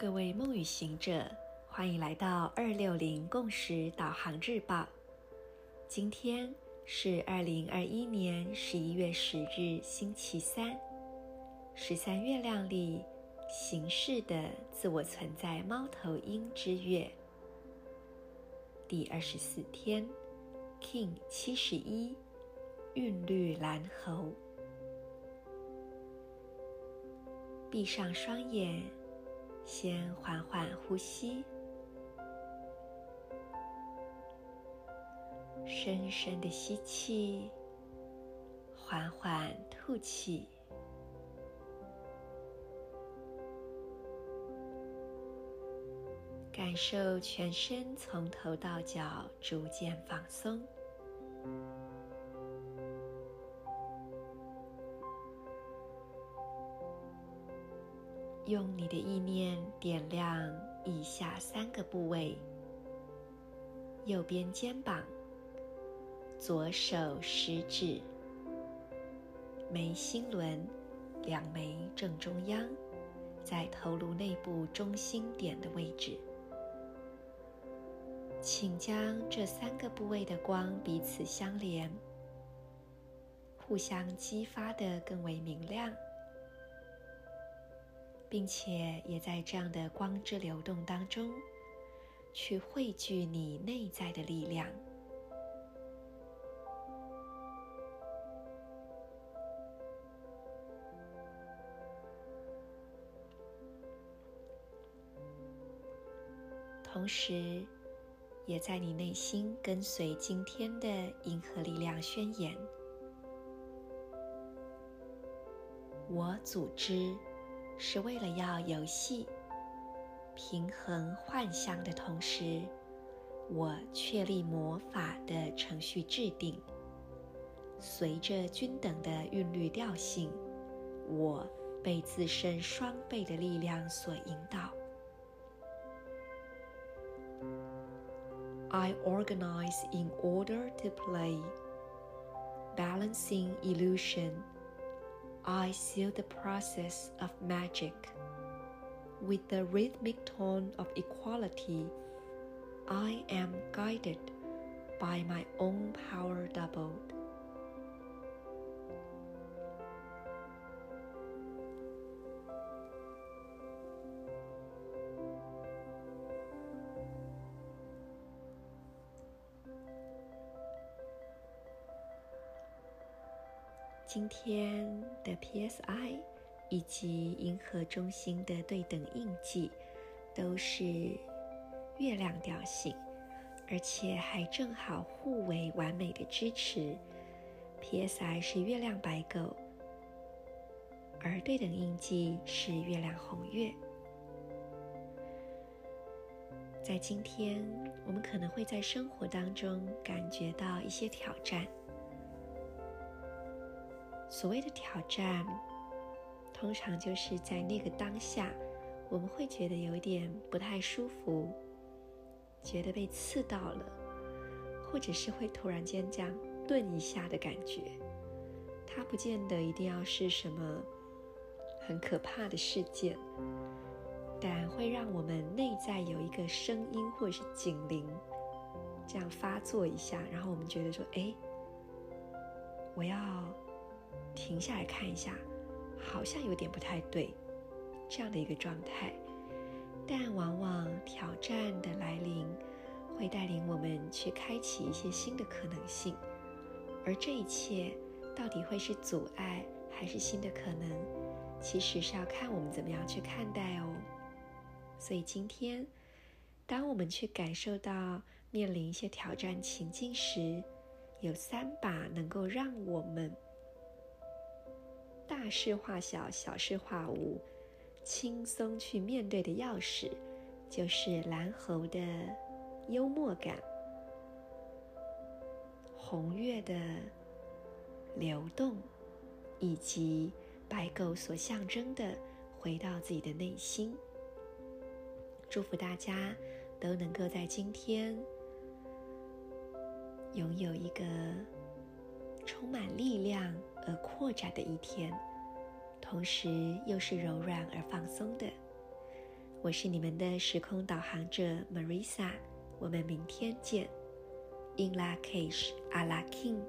各位梦与行者，欢迎来到二六零共识导航日报。今天是二零二一年十一月十日，星期三，十三月亮里形式的自我存在猫头鹰之月第二十四天，King 七十一，韵律蓝猴。闭上双眼。先缓缓呼吸，深深的吸气，缓缓吐气，感受全身从头到脚逐渐放松。用你的意念点亮以下三个部位：右边肩膀、左手食指、眉心轮两眉正中央，在头颅内部中心点的位置。请将这三个部位的光彼此相连，互相激发得更为明亮。并且也在这样的光之流动当中，去汇聚你内在的力量。同时，也在你内心跟随今天的银河力量宣言：我组织。是为了要游戏、平衡幻象的同时，我确立魔法的程序制定，随着均等的韵律调性，我被自身双倍的力量所引导。I organize in order to play, balancing illusion. I seal the process of magic with the rhythmic tone of equality. I am guided by my own power doubled. 今天的 PSI 以及银河中心的对等印记都是月亮调性，而且还正好互为完美的支持。PSI 是月亮白狗，而对等印记是月亮红月。在今天，我们可能会在生活当中感觉到一些挑战。所谓的挑战，通常就是在那个当下，我们会觉得有一点不太舒服，觉得被刺到了，或者是会突然间这样顿一下的感觉。它不见得一定要是什么很可怕的事件，但会让我们内在有一个声音或者是警铃，这样发作一下，然后我们觉得说：“哎，我要。”停下来看一下，好像有点不太对，这样的一个状态。但往往挑战的来临，会带领我们去开启一些新的可能性。而这一切到底会是阻碍，还是新的可能，其实是要看我们怎么样去看待哦。所以今天，当我们去感受到面临一些挑战情境时，有三把能够让我们。大事化小，小事化无，轻松去面对的钥匙，就是蓝猴的幽默感，红月的流动，以及白狗所象征的回到自己的内心。祝福大家都能够在今天拥有一个。充满力量而扩展的一天，同时又是柔软而放松的。我是你们的时空导航者 Marisa，我们明天见。In la cage, Ala king。